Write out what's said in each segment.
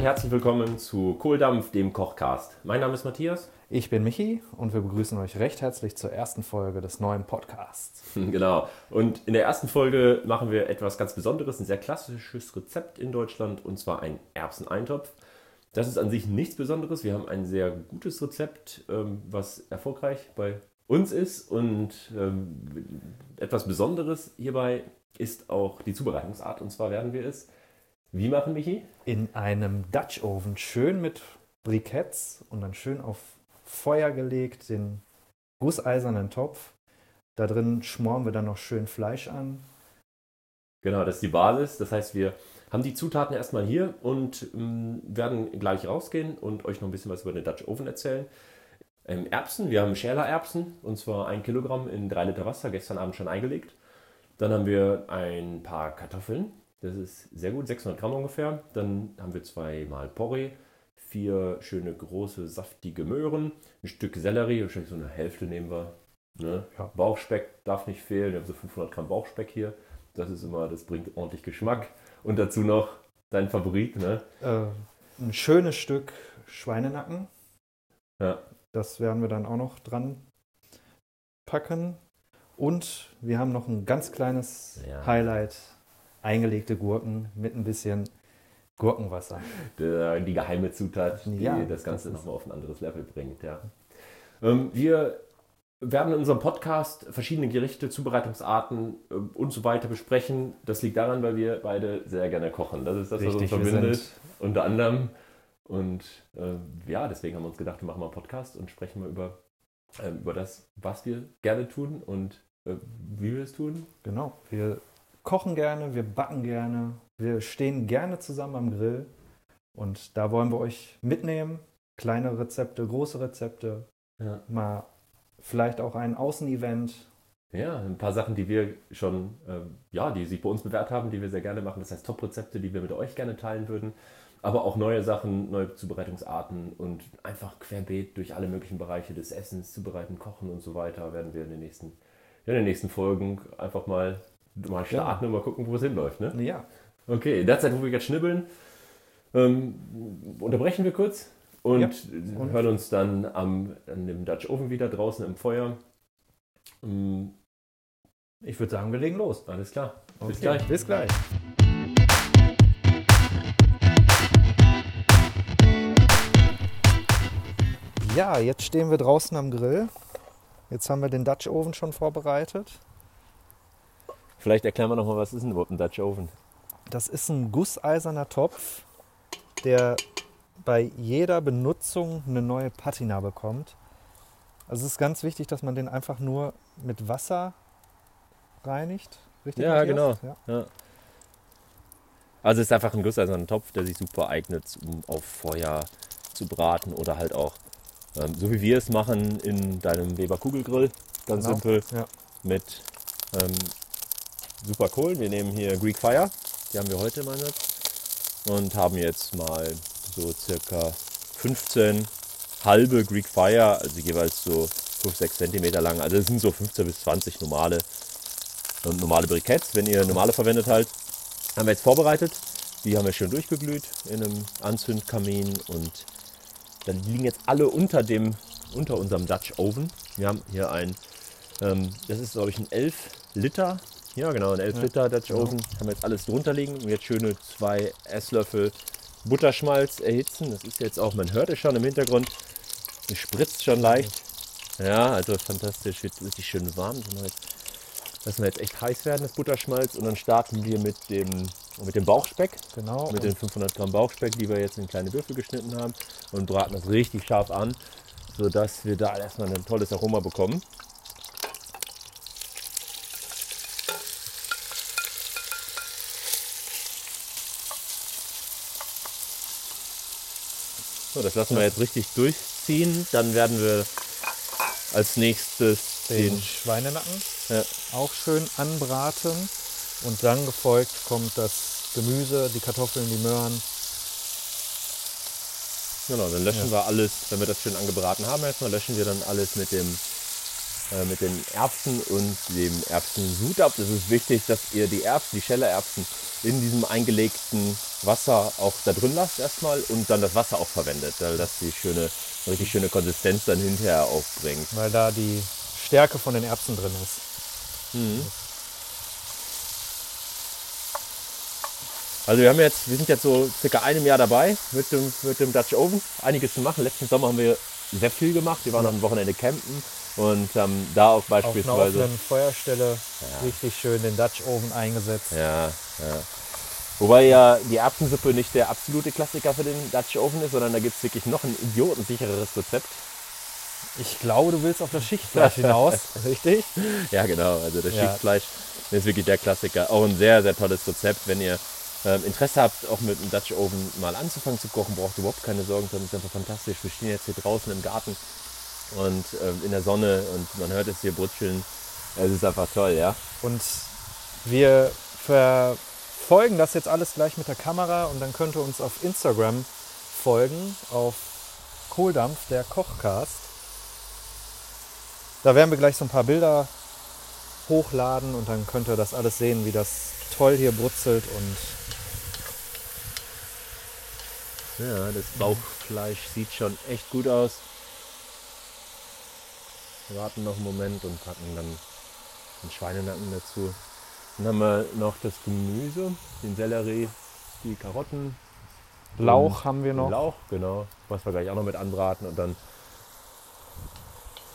und herzlich willkommen zu Kohldampf, dem Kochcast. Mein Name ist Matthias. Ich bin Michi und wir begrüßen euch recht herzlich zur ersten Folge des neuen Podcasts. Genau. Und in der ersten Folge machen wir etwas ganz Besonderes, ein sehr klassisches Rezept in Deutschland und zwar ein Erbseneintopf. Das ist an sich nichts Besonderes. Wir haben ein sehr gutes Rezept, ähm, was erfolgreich bei uns ist und ähm, etwas Besonderes hierbei ist auch die Zubereitungsart. Und zwar werden wir es wie machen, Michi? In einem Dutch Oven, schön mit Briketts und dann schön auf Feuer gelegt, den gusseisernen Topf. Da drin schmoren wir dann noch schön Fleisch an. Genau, das ist die Basis. Das heißt, wir haben die Zutaten erstmal hier und ähm, werden gleich rausgehen und euch noch ein bisschen was über den Dutch Oven erzählen. Ähm, Erbsen, wir haben Schäler-Erbsen und zwar ein Kilogramm in drei Liter Wasser, gestern Abend schon eingelegt. Dann haben wir ein paar Kartoffeln, das ist sehr gut, 600 Gramm ungefähr. Dann haben wir zweimal Porree, vier schöne große saftige Möhren, ein Stück Sellerie, wahrscheinlich so eine Hälfte nehmen wir. Ne? Ja. Bauchspeck darf nicht fehlen, wir haben so 500 Gramm Bauchspeck hier. Das ist immer, das bringt ordentlich Geschmack. Und dazu noch dein Favorit, ne? Äh, ein schönes Stück Schweinenacken. Ja. Das werden wir dann auch noch dran packen. Und wir haben noch ein ganz kleines ja. Highlight eingelegte Gurken mit ein bisschen Gurkenwasser. Die, die geheime Zutat, die ja, das Ganze nochmal auf ein anderes Level bringt. Ja. Ähm, wir werden in unserem Podcast verschiedene Gerichte, Zubereitungsarten äh, und so weiter besprechen. Das liegt daran, weil wir beide sehr gerne kochen. Das ist das, was uns verbindet, unter anderem. Und äh, ja, deswegen haben wir uns gedacht, wir machen mal einen Podcast und sprechen mal über, äh, über das, was wir gerne tun und äh, wie wir es tun. Genau, wir kochen gerne, wir backen gerne, wir stehen gerne zusammen am Grill. Und da wollen wir euch mitnehmen. Kleine Rezepte, große Rezepte. Ja. Mal vielleicht auch ein Außenevent. Ja, ein paar Sachen, die wir schon, äh, ja, die sich bei uns bewährt haben, die wir sehr gerne machen. Das heißt Top-Rezepte, die wir mit euch gerne teilen würden. Aber auch neue Sachen, neue Zubereitungsarten und einfach querbeet durch alle möglichen Bereiche des Essens, Zubereiten, Kochen und so weiter werden wir in den nächsten, ja, in den nächsten Folgen einfach mal mal starten ja. und mal gucken, wo es hinläuft. Ne? Ja. Okay, in der Zeit, wo wir jetzt schnibbeln, ähm, unterbrechen wir kurz und, ja. und, hören uns dann am, an dem Dutch Oven wieder draußen im Feuer. Ähm, ich würde sagen, wir legen los. Alles klar. Okay. Bis gleich. Bis gleich. Ja, jetzt stehen wir draußen am Grill. Jetzt haben wir den Dutch Oven schon vorbereitet. Vielleicht erklären wir nochmal, was ist denn überhaupt ein Dutch Oven? Das ist ein gusseiserner Topf, der bei jeder Benutzung eine neue Patina bekommt. Also es ist ganz wichtig, dass man den einfach nur mit Wasser reinigt. Richtig? Ja, genau. Ja. Ja. Also es ist einfach ein gusseiserner Topf, der sich super eignet, um auf Feuer zu braten oder halt auch, ähm, so wie wir es machen, in deinem Weber Kugelgrill. Ganz genau. simpel. Ja. Mit ähm, super cool. Wir nehmen hier Greek Fire, die haben wir heute im Einsatz und haben jetzt mal so circa 15 halbe Greek Fire, also jeweils so 5, 6 cm lang. Also das sind so 15 bis 20 normale, normale Briketts. Wenn ihr normale verwendet halt, haben wir jetzt vorbereitet. Die haben wir schön durchgeglüht in einem Anzündkamin und dann liegen jetzt alle unter dem unter unserem Dutch Oven. Wir haben hier ein, ähm, das ist glaube ich ein 11 Liter ja, genau, ein 11 ja. Liter Dutch Oven. Genau. Haben wir jetzt alles drunter liegen und jetzt schöne zwei Esslöffel Butterschmalz erhitzen. Das ist jetzt auch, man hört es schon im Hintergrund, es spritzt schon leicht. Ja, also fantastisch, wird richtig schön warm. Lassen wir jetzt echt heiß werden, das Butterschmalz. Und dann starten wir mit dem, mit dem Bauchspeck. Genau. Mit den 500 Gramm Bauchspeck, die wir jetzt in kleine Würfel geschnitten haben. Und braten das richtig scharf an, sodass wir da erstmal ein tolles Aroma bekommen. So, das lassen wir jetzt richtig durchziehen. Dann werden wir als nächstes den, den Schweinenacken ja. auch schön anbraten. Und dann gefolgt kommt das Gemüse, die Kartoffeln, die Möhren. Genau, dann löschen ja. wir alles, wenn wir das schön angebraten haben, erstmal löschen wir dann alles mit dem äh, mit den Erbsen und dem Erbsensud ab. Es ist wichtig, dass ihr die Erbsen, die Schellererbsen in diesem eingelegten Wasser auch da drin lasst erstmal und dann das Wasser auch verwendet, weil das die schöne, richtig schöne Konsistenz dann hinterher aufbringt. Weil da die Stärke von den Erbsen drin ist. Mhm. Also wir haben jetzt, wir sind jetzt so circa einem Jahr dabei mit dem, mit dem Dutch Oven, einiges zu machen. Letzten Sommer haben wir sehr viel gemacht. Wir waren am Wochenende campen und ähm, da auch beispielsweise. Auf einer Feuerstelle ja. richtig schön den Dutch Oven eingesetzt. Ja, ja. Wobei ja die Erbsensuppe nicht der absolute Klassiker für den Dutch Oven ist, sondern da gibt es wirklich noch ein idiotensichereres Rezept. Ich glaube, du willst auf das Schichtfleisch hinaus, richtig? Ja, genau. Also das ja. Schichtfleisch ist wirklich der Klassiker. Auch ein sehr, sehr tolles Rezept. Wenn ihr ähm, Interesse habt, auch mit dem Dutch Oven mal anzufangen zu kochen, braucht ihr überhaupt keine Sorgen. Das ist einfach fantastisch. Wir stehen jetzt hier draußen im Garten und ähm, in der Sonne und man hört es hier brutzeln. Es ist einfach toll, ja. Und wir verfolgen das jetzt alles gleich mit der Kamera und dann könnt ihr uns auf Instagram folgen, auf Kohldampf, der Kochcast. Da werden wir gleich so ein paar Bilder hochladen und dann könnt ihr das alles sehen, wie das toll hier brutzelt und ja, das Bauchfleisch sieht schon echt gut aus. Wir warten noch einen Moment und packen dann den Schweinenacken dazu. Dann haben wir noch das Gemüse, den Sellerie, die Karotten. Lauch haben wir noch. Lauch, genau. Was wir gleich auch noch mit anbraten und dann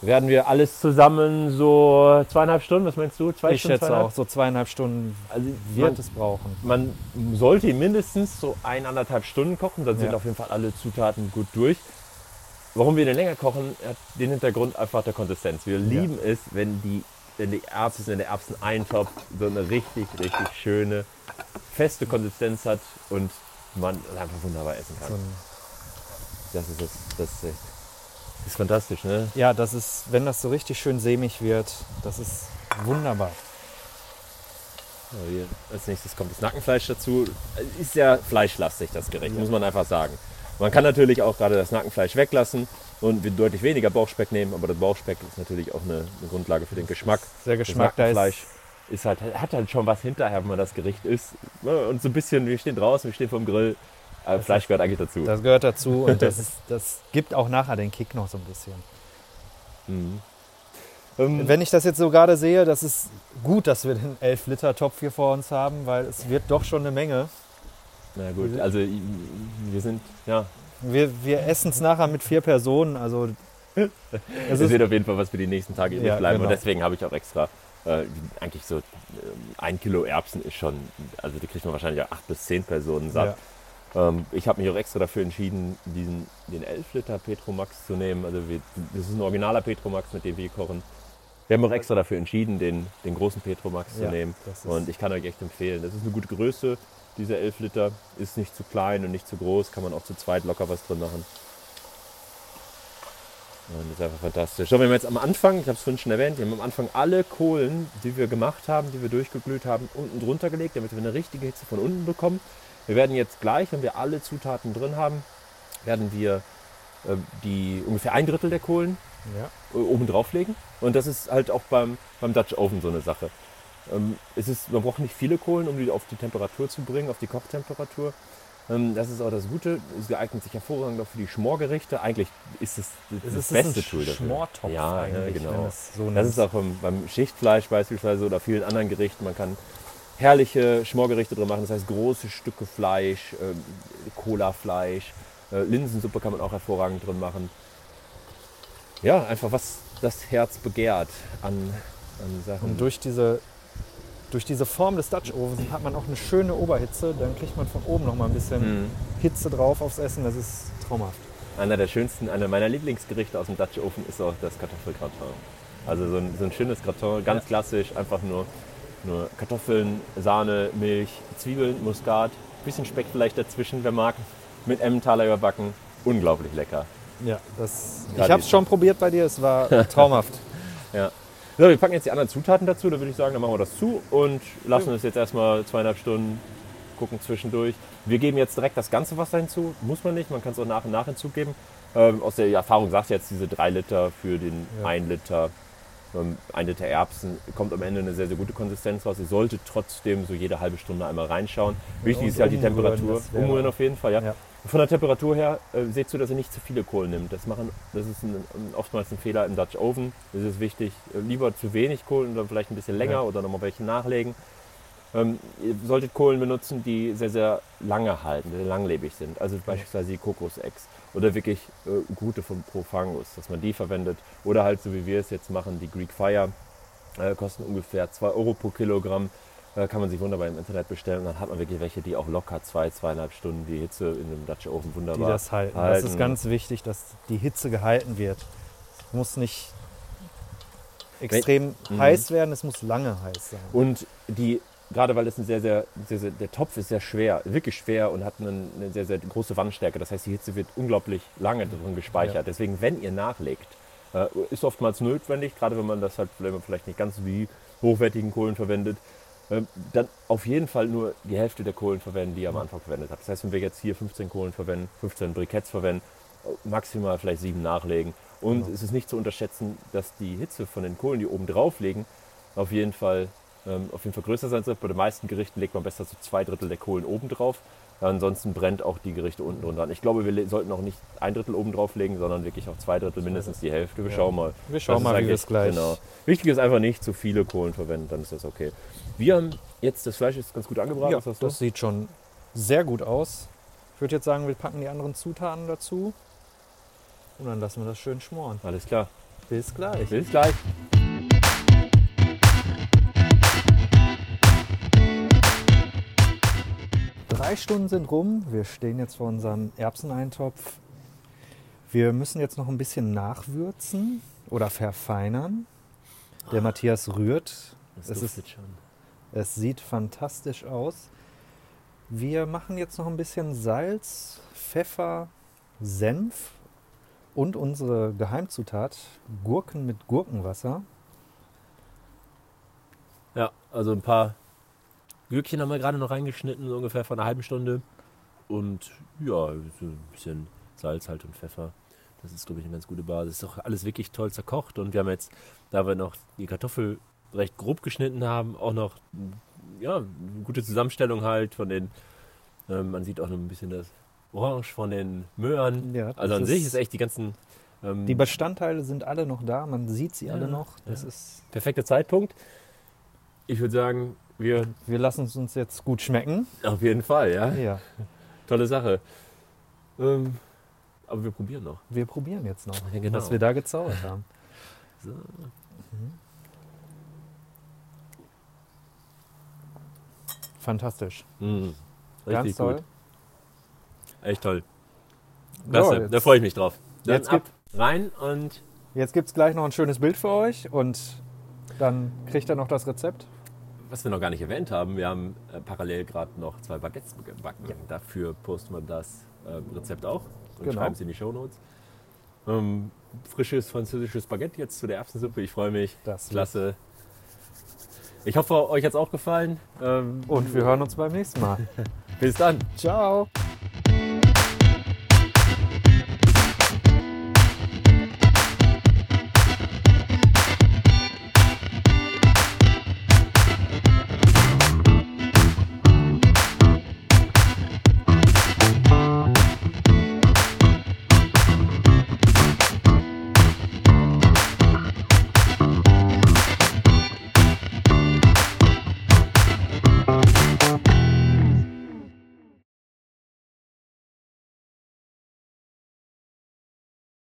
werden wir alles zusammen so zweieinhalb Stunden, was meinst du? Zwei ich Stunden, schätze auch, so zweieinhalb Stunden also wird man, es brauchen. Man sollte mindestens so eineinhalb Stunden kochen, dann ja. sind auf jeden Fall alle Zutaten gut durch. Warum wir den länger kochen, hat den Hintergrund einfach der Konsistenz. Wir lieben ja. es, wenn die, wenn die Erbsen, wenn der Erbseneintopf so eine richtig, richtig schöne, feste Konsistenz hat und man einfach wunderbar essen kann. Das ist das, das ist ist fantastisch, ne? Ja, das ist, wenn das so richtig schön sämig wird, das ist wunderbar. Als nächstes kommt das Nackenfleisch dazu. Ist ja fleischlastig, das Gericht, ja. muss man einfach sagen. Man kann natürlich auch gerade das Nackenfleisch weglassen und deutlich weniger Bauchspeck nehmen, aber das Bauchspeck ist natürlich auch eine, eine Grundlage für den Geschmack. Sehr Geschmack, das Nackenfleisch ist, ist halt, hat halt schon was hinterher, wenn man das Gericht isst. Und so ein bisschen, wir stehen draußen, wir stehen vom Grill, aber das Fleisch gehört eigentlich dazu. Das gehört dazu und das, ist, das gibt auch nachher den Kick noch so ein bisschen. Mhm. Ähm, Wenn ich das jetzt so gerade sehe, das ist gut, dass wir den 11-Liter-Topf hier vor uns haben, weil es wird doch schon eine Menge. Na gut, also wir sind, ja. Wir, wir essen es nachher mit vier Personen, also. Es wird auf jeden Fall was für die nächsten Tage übrig ja, bleiben genau. und deswegen habe ich auch extra äh, eigentlich so äh, ein Kilo Erbsen ist schon, also die kriegt man wahrscheinlich auch acht bis zehn Personen satt. Ja. Ähm, ich habe mich auch extra dafür entschieden, diesen, den 11 Liter Petromax zu nehmen. Also wir, das ist ein originaler Petromax, mit dem wir kochen. Wir haben auch extra dafür entschieden, den, den großen Petromax zu ja, nehmen. Und ich kann euch echt empfehlen. Das ist eine gute Größe. Dieser 11 Liter ist nicht zu klein und nicht zu groß. Kann man auch zu zweit locker was drin machen. Und das ist einfach fantastisch. So, wir haben jetzt am Anfang, ich habe es vorhin schon erwähnt, wir haben am Anfang alle Kohlen, die wir gemacht haben, die wir durchgeglüht haben, unten drunter gelegt, damit wir eine richtige Hitze von unten bekommen. Wir werden jetzt gleich, wenn wir alle Zutaten drin haben, werden wir äh, die ungefähr ein Drittel der Kohlen ja. äh, oben drauflegen. Und das ist halt auch beim, beim Dutch Oven so eine Sache. Ähm, es ist, man braucht nicht viele Kohlen, um die auf die Temperatur zu bringen, auf die Kochtemperatur. Ähm, das ist auch das Gute. Es eignet sich hervorragend auch für die Schmorgerichte. Eigentlich ist es das, das, das beste Tool dafür. Schmortopf ja, ja, genau. So das ist auch beim, beim Schichtfleisch beispielsweise oder vielen anderen Gerichten. Man kann herrliche Schmorgerichte drin machen. Das heißt große Stücke Fleisch, äh, Cola-Fleisch, äh, Linsensuppe kann man auch hervorragend drin machen. Ja, einfach was das Herz begehrt an, an Sachen. Und durch diese, durch diese Form des Dutch Ovens hat man auch eine schöne Oberhitze. Dann kriegt man von oben noch mal ein bisschen mhm. Hitze drauf aufs Essen. Das ist traumhaft. Einer der schönsten, einer meiner Lieblingsgerichte aus dem Dutch Oven ist auch das Kartoffelgratin. Also so ein, so ein schönes Gratin, ganz klassisch, einfach nur nur Kartoffeln, Sahne, Milch, Zwiebeln, Muskat, bisschen Speck vielleicht dazwischen, wer mag. Mit Emmentaler überbacken. Unglaublich lecker. Ja, das, ich habe es schon probiert bei dir, es war traumhaft. ja. So, wir packen jetzt die anderen Zutaten dazu, da würde ich sagen, dann machen wir das zu und lassen ja. es jetzt erstmal zweieinhalb Stunden gucken zwischendurch. Wir geben jetzt direkt das ganze Wasser hinzu, muss man nicht, man kann es auch nach und nach hinzugeben. Ähm, aus der Erfahrung sagt jetzt diese drei Liter für den ja. 1 Liter ähm, ein Liter Erbsen, kommt am Ende eine sehr, sehr gute Konsistenz raus. Ihr solltet trotzdem so jede halbe Stunde einmal reinschauen. Wichtig ist halt die Temperatur. Umrühren auf jeden Fall, ja. ja. Von der Temperatur her äh, seht zu, dass ihr nicht zu viele Kohlen nimmt. Das, machen, das ist ein, oftmals ein Fehler im Dutch Oven. Das ist wichtig. Äh, lieber zu wenig Kohlen oder vielleicht ein bisschen länger ja. oder nochmal welche nachlegen. Ähm, ihr solltet Kohlen benutzen, die sehr, sehr lange halten, sehr langlebig sind. Also beispielsweise die Kokosecks oder wirklich äh, gute von Profangus, dass man die verwendet. Oder halt so wie wir es jetzt machen, die Greek Fire. Äh, kosten ungefähr 2 Euro pro Kilogramm. Äh, kann man sich wunderbar im Internet bestellen. Und dann hat man wirklich welche, die auch locker zwei, zweieinhalb Stunden die Hitze in einem Dutch Oven wunderbar die das halten. halten. Das ist ganz wichtig, dass die Hitze gehalten wird. Es muss nicht extrem Wenn, heiß werden, es muss lange heiß sein. Und die gerade weil es ein sehr, sehr, sehr, sehr, der Topf ist sehr schwer, wirklich schwer und hat eine, eine, sehr, sehr große Wandstärke. Das heißt, die Hitze wird unglaublich lange drin gespeichert. Ja. Deswegen, wenn ihr nachlegt, äh, ist oftmals notwendig, gerade wenn man das halt vielleicht nicht ganz wie hochwertigen Kohlen verwendet, äh, dann auf jeden Fall nur die Hälfte der Kohlen verwenden, die ihr am Anfang verwendet habt. Das heißt, wenn wir jetzt hier 15 Kohlen verwenden, 15 Briketts verwenden, maximal vielleicht sieben nachlegen. Und genau. es ist nicht zu unterschätzen, dass die Hitze von den Kohlen, die oben drauf liegen, auf jeden Fall ähm, auf jeden Fall größer sein sollte. Bei den meisten Gerichten legt man besser so zwei Drittel der Kohlen oben drauf. Ansonsten brennt auch die Gerichte unten drunter. Ich glaube, wir sollten auch nicht ein Drittel oben drauf legen, sondern wirklich auch zwei Drittel, mindestens die Hälfte. Wir ja. schauen mal. Wir schauen mal, wie es gleich. Genau. Wichtig ist einfach nicht zu viele Kohlen verwenden, dann ist das okay. Wir haben jetzt, das Fleisch ist ganz gut angebraten. Ja, das, das sieht schon sehr gut aus. Ich würde jetzt sagen, wir packen die anderen Zutaten dazu und dann lassen wir das schön schmoren. Alles klar. Bis gleich. Bis gleich. Drei Stunden sind rum. Wir stehen jetzt vor unserem Erbseneintopf. Wir müssen jetzt noch ein bisschen nachwürzen oder verfeinern. Der oh, Matthias rührt. Es, ist, schon. es sieht fantastisch aus. Wir machen jetzt noch ein bisschen Salz, Pfeffer, Senf und unsere Geheimzutat Gurken mit Gurkenwasser. Ja, also ein paar Gürkchen haben wir gerade noch reingeschnitten, so ungefähr vor einer halben Stunde. Und ja, so ein bisschen Salz halt und Pfeffer. Das ist, glaube ich, eine ganz gute Basis. Ist auch alles wirklich toll zerkocht. Und wir haben jetzt, da wir noch die Kartoffel recht grob geschnitten haben, auch noch ja, eine gute Zusammenstellung halt von den, ähm, man sieht auch noch ein bisschen das Orange von den Möhren. Ja, also an sich ist echt die ganzen. Ähm, die Bestandteile sind alle noch da, man sieht sie ja, alle noch. Das ja. ist perfekter Zeitpunkt. Ich würde sagen, wir, wir lassen es uns jetzt gut schmecken. Auf jeden Fall, ja. ja. Tolle Sache. Ähm, aber wir probieren noch. Wir probieren jetzt noch, ja, genau. was wir da gezaubert haben. So. Mhm. Fantastisch. Mhm. Ganz toll. Gut. Echt toll. Klasse, so, da freue ich mich drauf. Dann jetzt ab, rein und. Jetzt gibt es gleich noch ein schönes Bild für euch und dann kriegt er noch das Rezept was wir noch gar nicht erwähnt haben, wir haben äh, parallel gerade noch zwei Baguettes gebacken. Ja. Dafür posten wir das äh, Rezept auch und genau. schreiben es in die Show Notes. Ähm, frisches französisches Baguette jetzt zu der Erbsensuppe. Ich freue mich. Das Klasse. Ich hoffe, euch hat es auch gefallen. Ähm, und wir hören uns beim nächsten Mal. Bis dann. Ciao.